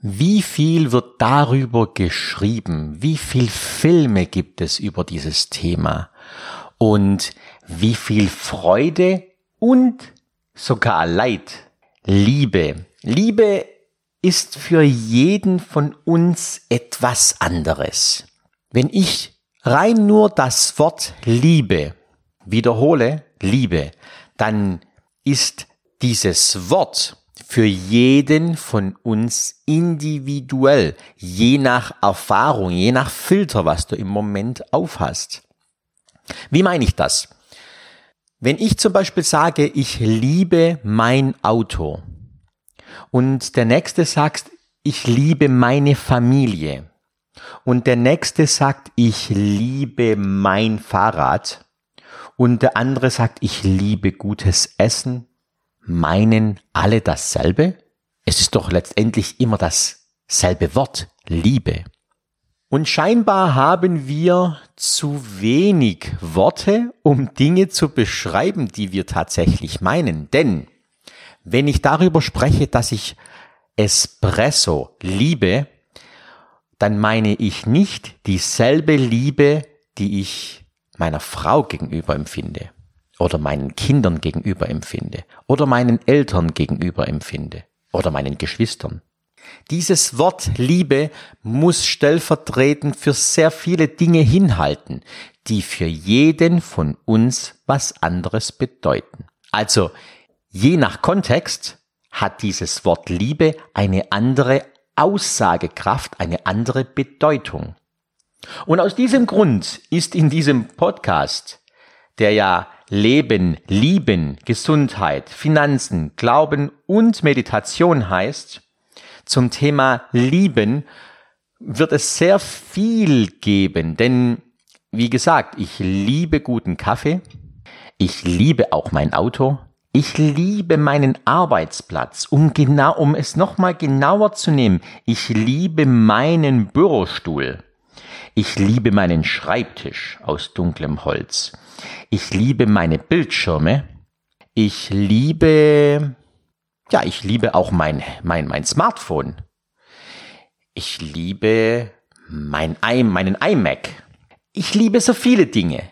Wie viel wird darüber geschrieben? Wie viel Filme gibt es über dieses Thema? Und wie viel Freude und sogar Leid, Liebe. Liebe ist für jeden von uns etwas anderes. Wenn ich rein nur das Wort Liebe wiederhole, Liebe, dann ist dieses Wort für jeden von uns individuell, je nach Erfahrung, je nach Filter, was du im Moment aufhast. Wie meine ich das? Wenn ich zum Beispiel sage, ich liebe mein Auto und der nächste sagt, ich liebe meine Familie und der nächste sagt, ich liebe mein Fahrrad und der andere sagt, ich liebe gutes Essen, meinen alle dasselbe? Es ist doch letztendlich immer dasselbe Wort, Liebe. Und scheinbar haben wir zu wenig Worte, um Dinge zu beschreiben, die wir tatsächlich meinen. Denn wenn ich darüber spreche, dass ich Espresso liebe, dann meine ich nicht dieselbe Liebe, die ich meiner Frau gegenüber empfinde oder meinen Kindern gegenüber empfinde oder meinen Eltern gegenüber empfinde oder meinen Geschwistern. Dieses Wort Liebe muss stellvertretend für sehr viele Dinge hinhalten, die für jeden von uns was anderes bedeuten. Also je nach Kontext hat dieses Wort Liebe eine andere Aussagekraft, eine andere Bedeutung. Und aus diesem Grund ist in diesem Podcast, der ja Leben, Lieben, Gesundheit, Finanzen, Glauben und Meditation heißt, zum Thema Lieben wird es sehr viel geben, denn wie gesagt, ich liebe guten Kaffee, ich liebe auch mein Auto, ich liebe meinen Arbeitsplatz, um genau, um es nochmal genauer zu nehmen, ich liebe meinen Bürostuhl. Ich liebe meinen Schreibtisch aus dunklem Holz. Ich liebe meine Bildschirme. Ich liebe ja, ich liebe auch mein, mein, mein Smartphone. Ich liebe mein meinen iMac. Ich liebe so viele Dinge.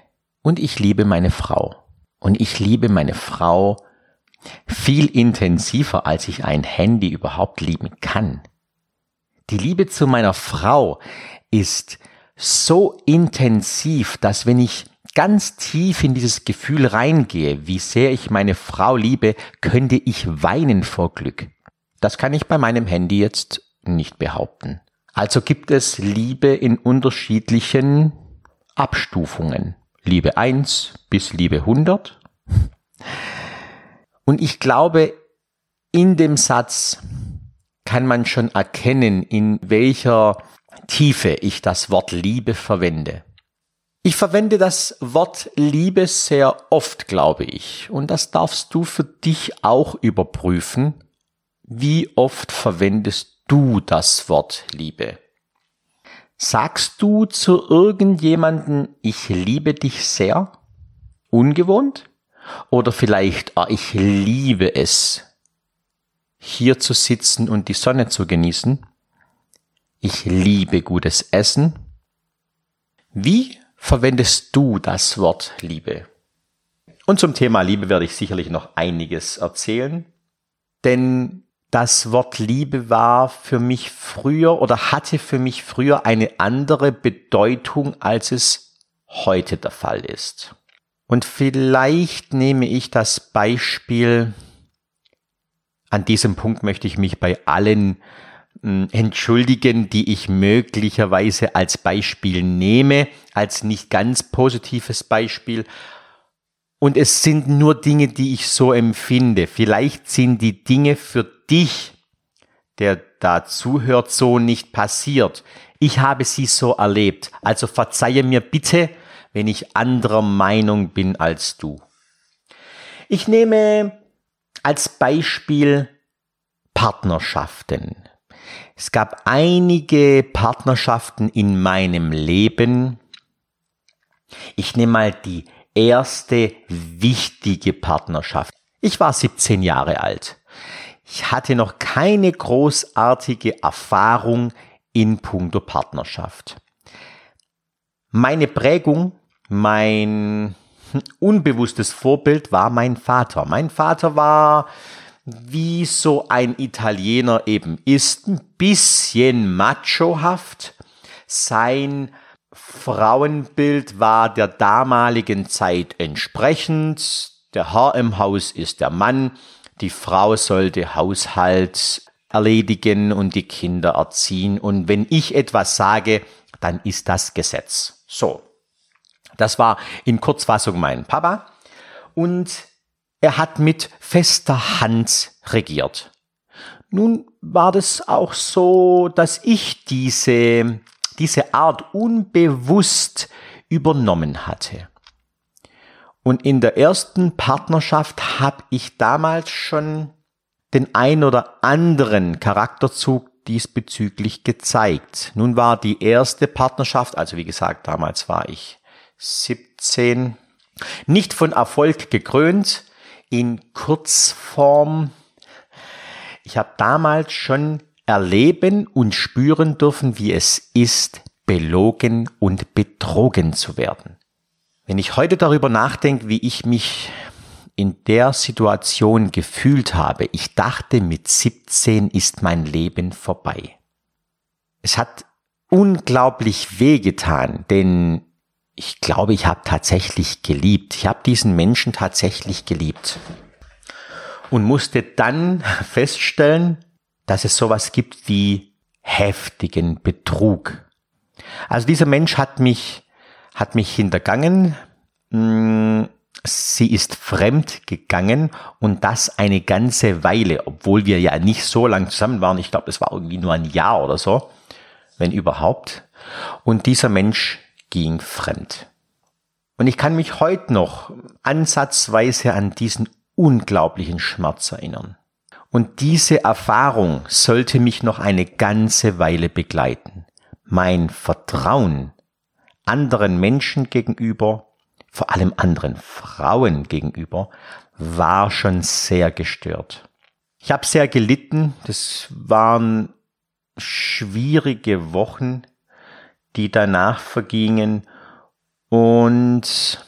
Und ich liebe meine Frau. Und ich liebe meine Frau viel intensiver, als ich ein Handy überhaupt lieben kann. Die Liebe zu meiner Frau ist so intensiv, dass wenn ich ganz tief in dieses Gefühl reingehe, wie sehr ich meine Frau liebe, könnte ich weinen vor Glück. Das kann ich bei meinem Handy jetzt nicht behaupten. Also gibt es Liebe in unterschiedlichen Abstufungen. Liebe 1 bis Liebe 100. Und ich glaube, in dem Satz kann man schon erkennen, in welcher Tiefe ich das Wort Liebe verwende. Ich verwende das Wort Liebe sehr oft, glaube ich. Und das darfst du für dich auch überprüfen. Wie oft verwendest du das Wort Liebe? Sagst du zu irgendjemanden, ich liebe dich sehr? Ungewohnt? Oder vielleicht, ah, ich liebe es, hier zu sitzen und die Sonne zu genießen? Ich liebe gutes Essen? Wie verwendest du das Wort Liebe? Und zum Thema Liebe werde ich sicherlich noch einiges erzählen, denn das Wort Liebe war für mich früher oder hatte für mich früher eine andere Bedeutung, als es heute der Fall ist. Und vielleicht nehme ich das Beispiel, an diesem Punkt möchte ich mich bei allen entschuldigen, die ich möglicherweise als Beispiel nehme, als nicht ganz positives Beispiel. Und es sind nur Dinge, die ich so empfinde. Vielleicht sind die Dinge für dich, der da zuhört, so nicht passiert. Ich habe sie so erlebt. Also verzeihe mir bitte, wenn ich anderer Meinung bin als du. Ich nehme als Beispiel Partnerschaften. Es gab einige Partnerschaften in meinem Leben. Ich nehme mal die erste wichtige Partnerschaft. Ich war 17 Jahre alt. ich hatte noch keine großartige Erfahrung in puncto Partnerschaft. Meine Prägung, mein unbewusstes Vorbild war mein Vater. Mein Vater war, wie so ein Italiener eben ist, ein bisschen machohaft. Sein Frauenbild war der damaligen Zeit entsprechend. Der Herr im Haus ist der Mann, die Frau sollte Haushalt erledigen und die Kinder erziehen. Und wenn ich etwas sage, dann ist das Gesetz. So. Das war in Kurzfassung mein Papa. Und er hat mit fester Hand regiert. Nun war das auch so, dass ich diese, diese Art unbewusst übernommen hatte. Und in der ersten Partnerschaft habe ich damals schon den ein oder anderen Charakterzug diesbezüglich gezeigt. Nun war die erste Partnerschaft, also wie gesagt, damals war ich 17, nicht von Erfolg gekrönt, in Kurzform. Ich habe damals schon erleben und spüren dürfen, wie es ist, belogen und betrogen zu werden. Wenn ich heute darüber nachdenke, wie ich mich in der Situation gefühlt habe, ich dachte, mit 17 ist mein Leben vorbei. Es hat unglaublich wehgetan, denn ich glaube, ich habe tatsächlich geliebt. Ich habe diesen Menschen tatsächlich geliebt. Und musste dann feststellen, dass es sowas gibt wie heftigen Betrug. Also dieser Mensch hat mich hat mich hintergangen, mm, sie ist fremd gegangen und das eine ganze Weile, obwohl wir ja nicht so lang zusammen waren. Ich glaube, es war irgendwie nur ein Jahr oder so, wenn überhaupt. Und dieser Mensch ging fremd. Und ich kann mich heute noch ansatzweise an diesen unglaublichen Schmerz erinnern. Und diese Erfahrung sollte mich noch eine ganze Weile begleiten. Mein Vertrauen anderen Menschen gegenüber, vor allem anderen Frauen gegenüber, war schon sehr gestört. Ich habe sehr gelitten. Das waren schwierige Wochen, die danach vergingen. Und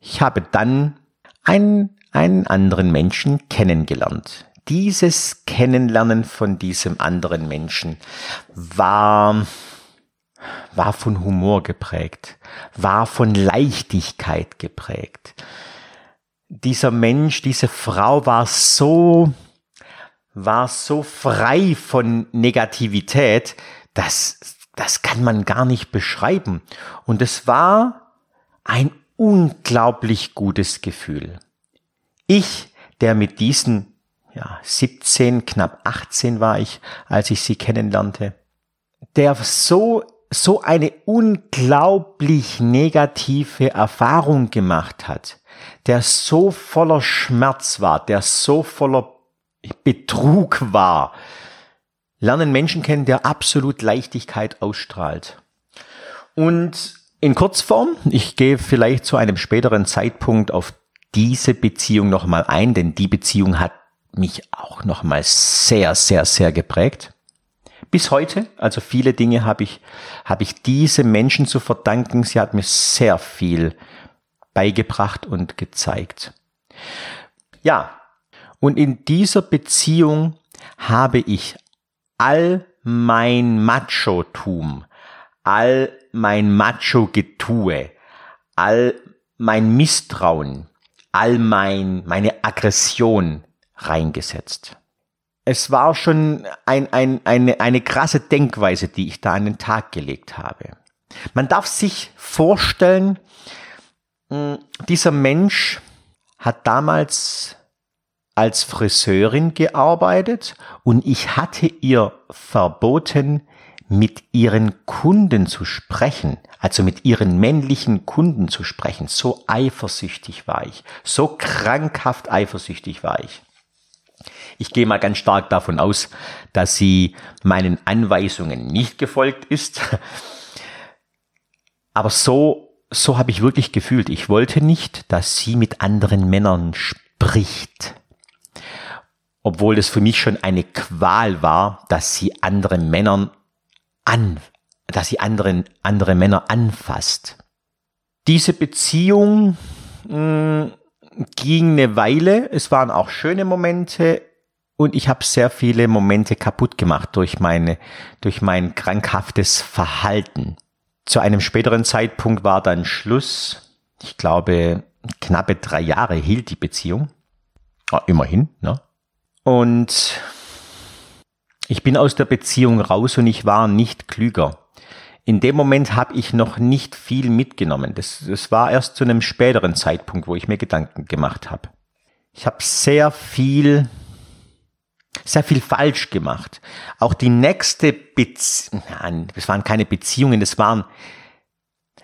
ich habe dann einen, einen anderen Menschen kennengelernt. Dieses Kennenlernen von diesem anderen Menschen war war von Humor geprägt, war von Leichtigkeit geprägt. Dieser Mensch, diese Frau war so, war so frei von Negativität, dass das kann man gar nicht beschreiben. Und es war ein unglaublich gutes Gefühl. Ich, der mit diesen ja, 17, knapp 18 war ich, als ich sie kennenlernte, der so so eine unglaublich negative Erfahrung gemacht hat, der so voller Schmerz war, der so voller Betrug war, lernen Menschen kennen, der absolut Leichtigkeit ausstrahlt. Und in Kurzform, ich gehe vielleicht zu einem späteren Zeitpunkt auf diese Beziehung nochmal ein, denn die Beziehung hat mich auch nochmal sehr, sehr, sehr geprägt. Bis heute, also viele Dinge habe ich, habe ich diese Menschen zu verdanken. Sie hat mir sehr viel beigebracht und gezeigt. Ja, und in dieser Beziehung habe ich all mein Macho-Tum, all mein Macho-Getue, all mein Misstrauen, all mein, meine Aggression reingesetzt es war schon ein, ein, eine, eine krasse Denkweise, die ich da an den Tag gelegt habe. Man darf sich vorstellen, hm, dieser Mensch hat damals als Friseurin gearbeitet und ich hatte ihr verboten, mit ihren Kunden zu sprechen, also mit ihren männlichen Kunden zu sprechen. So eifersüchtig war ich, so krankhaft eifersüchtig war ich. Ich gehe mal ganz stark davon aus, dass sie meinen Anweisungen nicht gefolgt ist. Aber so, so habe ich wirklich gefühlt. Ich wollte nicht, dass sie mit anderen Männern spricht. Obwohl es für mich schon eine Qual war, dass sie andere Männern an, dass sie anderen, andere Männer anfasst. Diese Beziehung mh, mm, ging eine Weile. Es waren auch schöne Momente und ich habe sehr viele Momente kaputt gemacht durch meine, durch mein krankhaftes Verhalten. Zu einem späteren Zeitpunkt war dann Schluss. Ich glaube, knappe drei Jahre hielt die Beziehung. Ah, immerhin, ne? Und ich bin aus der Beziehung raus und ich war nicht klüger. In dem Moment habe ich noch nicht viel mitgenommen. Das, das war erst zu einem späteren Zeitpunkt, wo ich mir Gedanken gemacht habe. Ich habe sehr viel sehr viel falsch gemacht. Auch die nächste Beziehung, das waren keine Beziehungen, das waren,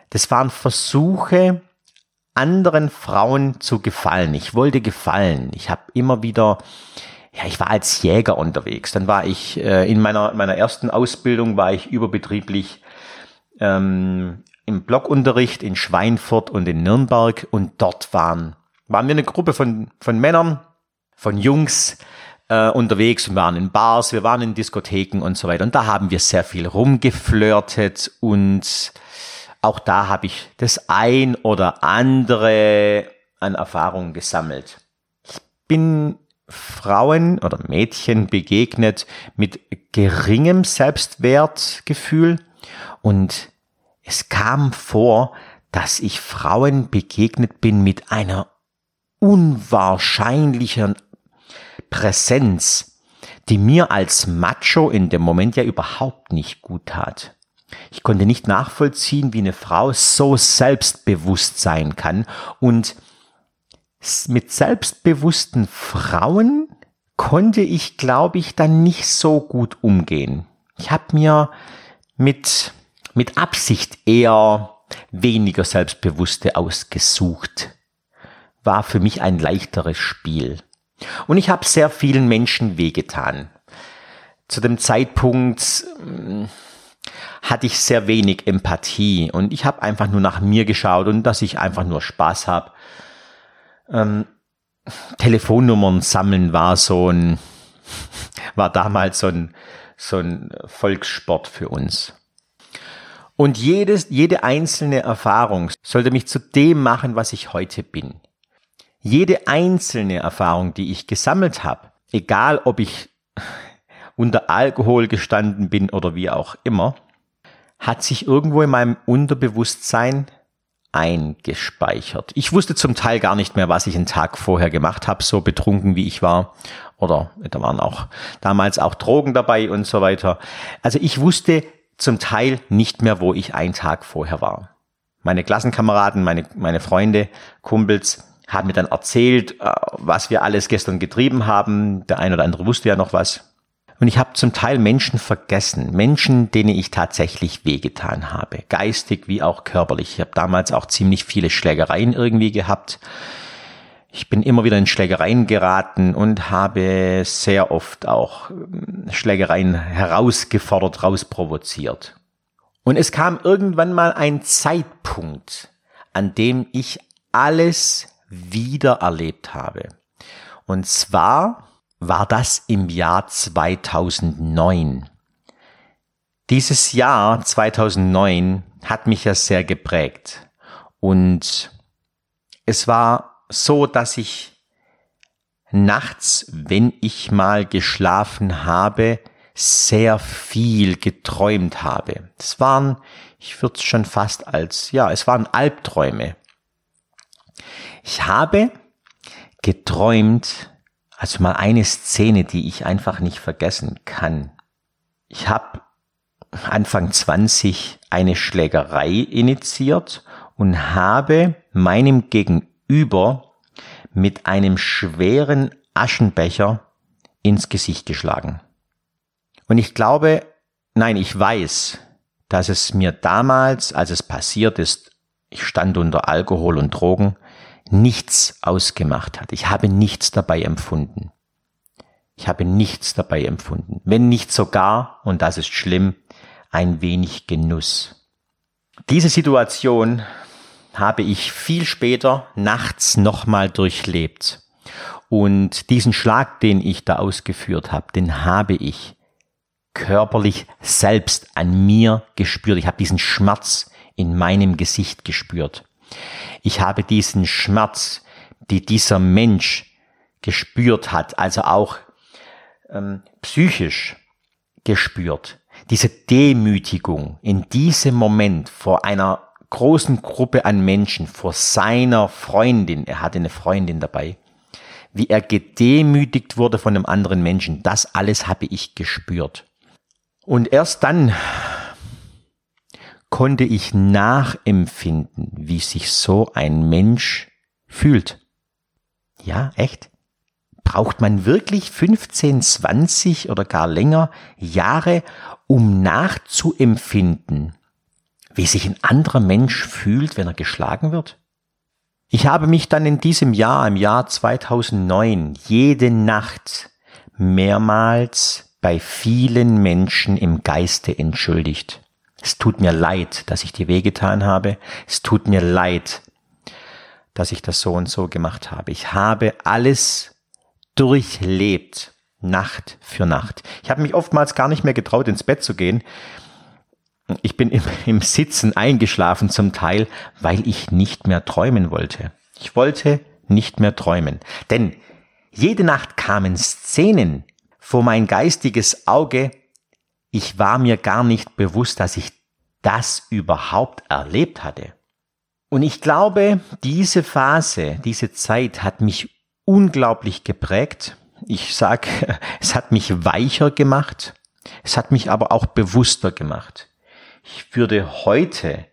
das waren Versuche, anderen Frauen zu gefallen. Ich wollte gefallen. Ich habe immer wieder, ja, ich war als Jäger unterwegs. Dann war ich äh, in meiner meiner ersten Ausbildung war ich überbetrieblich ähm, im Blockunterricht in Schweinfurt und in Nürnberg und dort waren waren wir eine Gruppe von von Männern, von Jungs, äh, unterwegs, wir waren in Bars, wir waren in Diskotheken und so weiter. Und da haben wir sehr viel rumgeflirtet und auch da habe ich das ein oder andere an Erfahrungen gesammelt. Ich bin Frauen oder Mädchen begegnet mit geringem Selbstwertgefühl und es kam vor, dass ich Frauen begegnet bin mit einer unwahrscheinlichen Präsenz, die mir als Macho in dem Moment ja überhaupt nicht gut tat. Ich konnte nicht nachvollziehen, wie eine Frau so selbstbewusst sein kann und mit selbstbewussten Frauen konnte ich, glaube ich, dann nicht so gut umgehen. Ich habe mir mit, mit Absicht eher weniger Selbstbewusste ausgesucht. War für mich ein leichteres Spiel. Und ich habe sehr vielen Menschen wehgetan. Zu dem Zeitpunkt hm, hatte ich sehr wenig Empathie und ich habe einfach nur nach mir geschaut und dass ich einfach nur Spaß habe. Ähm, Telefonnummern sammeln war so ein, war damals so ein, so ein Volkssport für uns. Und jedes, jede einzelne Erfahrung sollte mich zu dem machen, was ich heute bin. Jede einzelne Erfahrung, die ich gesammelt habe, egal ob ich unter Alkohol gestanden bin oder wie auch immer, hat sich irgendwo in meinem Unterbewusstsein eingespeichert. Ich wusste zum Teil gar nicht mehr, was ich einen Tag vorher gemacht habe, so betrunken wie ich war. Oder da waren auch damals auch Drogen dabei und so weiter. Also ich wusste zum Teil nicht mehr, wo ich einen Tag vorher war. Meine Klassenkameraden, meine, meine Freunde, Kumpels haben mir dann erzählt, äh, was wir alles gestern getrieben haben. Der eine oder andere wusste ja noch was. Und ich habe zum Teil Menschen vergessen, Menschen, denen ich tatsächlich wehgetan habe, geistig wie auch körperlich. Ich habe damals auch ziemlich viele Schlägereien irgendwie gehabt. Ich bin immer wieder in Schlägereien geraten und habe sehr oft auch ähm, Schlägereien herausgefordert, rausprovoziert. Und es kam irgendwann mal ein Zeitpunkt, an dem ich alles wieder erlebt habe. Und zwar war das im Jahr 2009. Dieses Jahr 2009 hat mich ja sehr geprägt. Und es war so, dass ich nachts, wenn ich mal geschlafen habe, sehr viel geträumt habe. Es waren, ich würde es schon fast als, ja, es waren Albträume. Ich habe geträumt, also mal eine Szene, die ich einfach nicht vergessen kann. Ich habe Anfang 20 eine Schlägerei initiiert und habe meinem Gegenüber mit einem schweren Aschenbecher ins Gesicht geschlagen. Und ich glaube, nein, ich weiß, dass es mir damals, als es passiert ist, ich stand unter Alkohol und Drogen, nichts ausgemacht hat. Ich habe nichts dabei empfunden. Ich habe nichts dabei empfunden. Wenn nicht sogar, und das ist schlimm, ein wenig Genuss. Diese Situation habe ich viel später nachts nochmal durchlebt. Und diesen Schlag, den ich da ausgeführt habe, den habe ich körperlich selbst an mir gespürt. Ich habe diesen Schmerz in meinem Gesicht gespürt. Ich habe diesen Schmerz, die dieser Mensch gespürt hat, also auch ähm, psychisch gespürt. Diese Demütigung in diesem Moment vor einer großen Gruppe an Menschen, vor seiner Freundin, er hatte eine Freundin dabei, wie er gedemütigt wurde von einem anderen Menschen, das alles habe ich gespürt. Und erst dann konnte ich nachempfinden, wie sich so ein Mensch fühlt. Ja, echt? Braucht man wirklich 15, 20 oder gar länger Jahre, um nachzuempfinden, wie sich ein anderer Mensch fühlt, wenn er geschlagen wird? Ich habe mich dann in diesem Jahr, im Jahr 2009, jede Nacht mehrmals bei vielen Menschen im Geiste entschuldigt. Es tut mir leid, dass ich dir wehgetan habe. Es tut mir leid, dass ich das so und so gemacht habe. Ich habe alles durchlebt, Nacht für Nacht. Ich habe mich oftmals gar nicht mehr getraut, ins Bett zu gehen. Ich bin im, im Sitzen eingeschlafen zum Teil, weil ich nicht mehr träumen wollte. Ich wollte nicht mehr träumen. Denn jede Nacht kamen Szenen, vor mein geistiges Auge, ich war mir gar nicht bewusst, dass ich das überhaupt erlebt hatte. Und ich glaube, diese Phase, diese Zeit hat mich unglaublich geprägt. Ich sag, es hat mich weicher gemacht. Es hat mich aber auch bewusster gemacht. Ich würde heute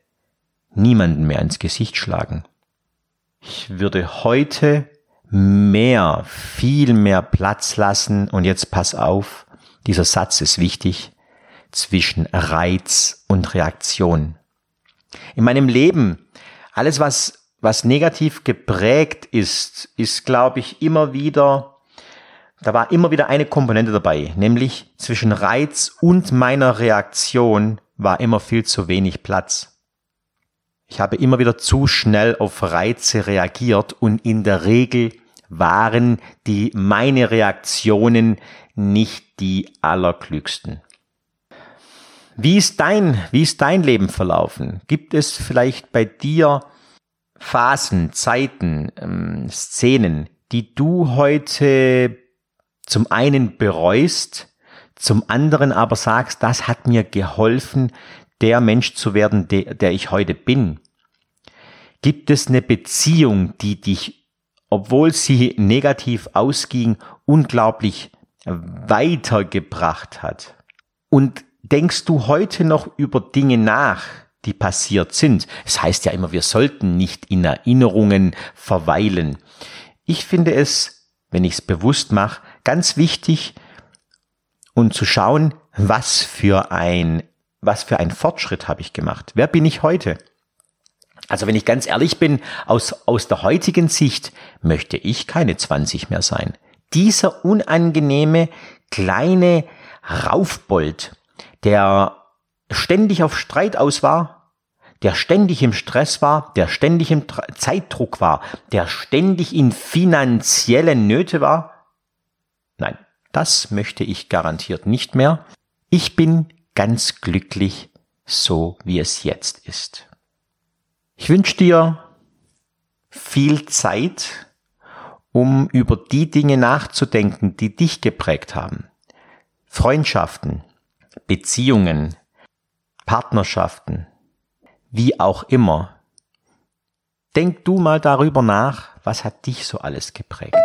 niemanden mehr ins Gesicht schlagen. Ich würde heute mehr, viel mehr Platz lassen. Und jetzt pass auf, dieser Satz ist wichtig, zwischen Reiz und Reaktion. In meinem Leben, alles was, was negativ geprägt ist, ist, glaube ich, immer wieder, da war immer wieder eine Komponente dabei, nämlich zwischen Reiz und meiner Reaktion war immer viel zu wenig Platz. Ich habe immer wieder zu schnell auf Reize reagiert und in der Regel waren die meine Reaktionen nicht die allerklügsten. Wie ist dein, wie ist dein Leben verlaufen? Gibt es vielleicht bei dir Phasen, Zeiten, ähm, Szenen, die du heute zum einen bereust, zum anderen aber sagst, das hat mir geholfen, der Mensch zu werden, der, der ich heute bin? Gibt es eine Beziehung, die dich obwohl sie negativ ausging, unglaublich weitergebracht hat. Und denkst du heute noch über Dinge nach, die passiert sind? Es heißt ja immer, wir sollten nicht in Erinnerungen verweilen. Ich finde es, wenn ich es bewusst mache, ganz wichtig und zu schauen, was für ein, was für ein Fortschritt habe ich gemacht? Wer bin ich heute? Also wenn ich ganz ehrlich bin, aus, aus der heutigen Sicht möchte ich keine 20 mehr sein. Dieser unangenehme kleine Raufbold, der ständig auf Streit aus war, der ständig im Stress war, der ständig im Zeitdruck war, der ständig in finanziellen Nöte war. Nein, das möchte ich garantiert nicht mehr. Ich bin ganz glücklich so, wie es jetzt ist. Ich wünsche dir viel Zeit, um über die Dinge nachzudenken, die dich geprägt haben. Freundschaften, Beziehungen, Partnerschaften, wie auch immer. Denk du mal darüber nach, was hat dich so alles geprägt.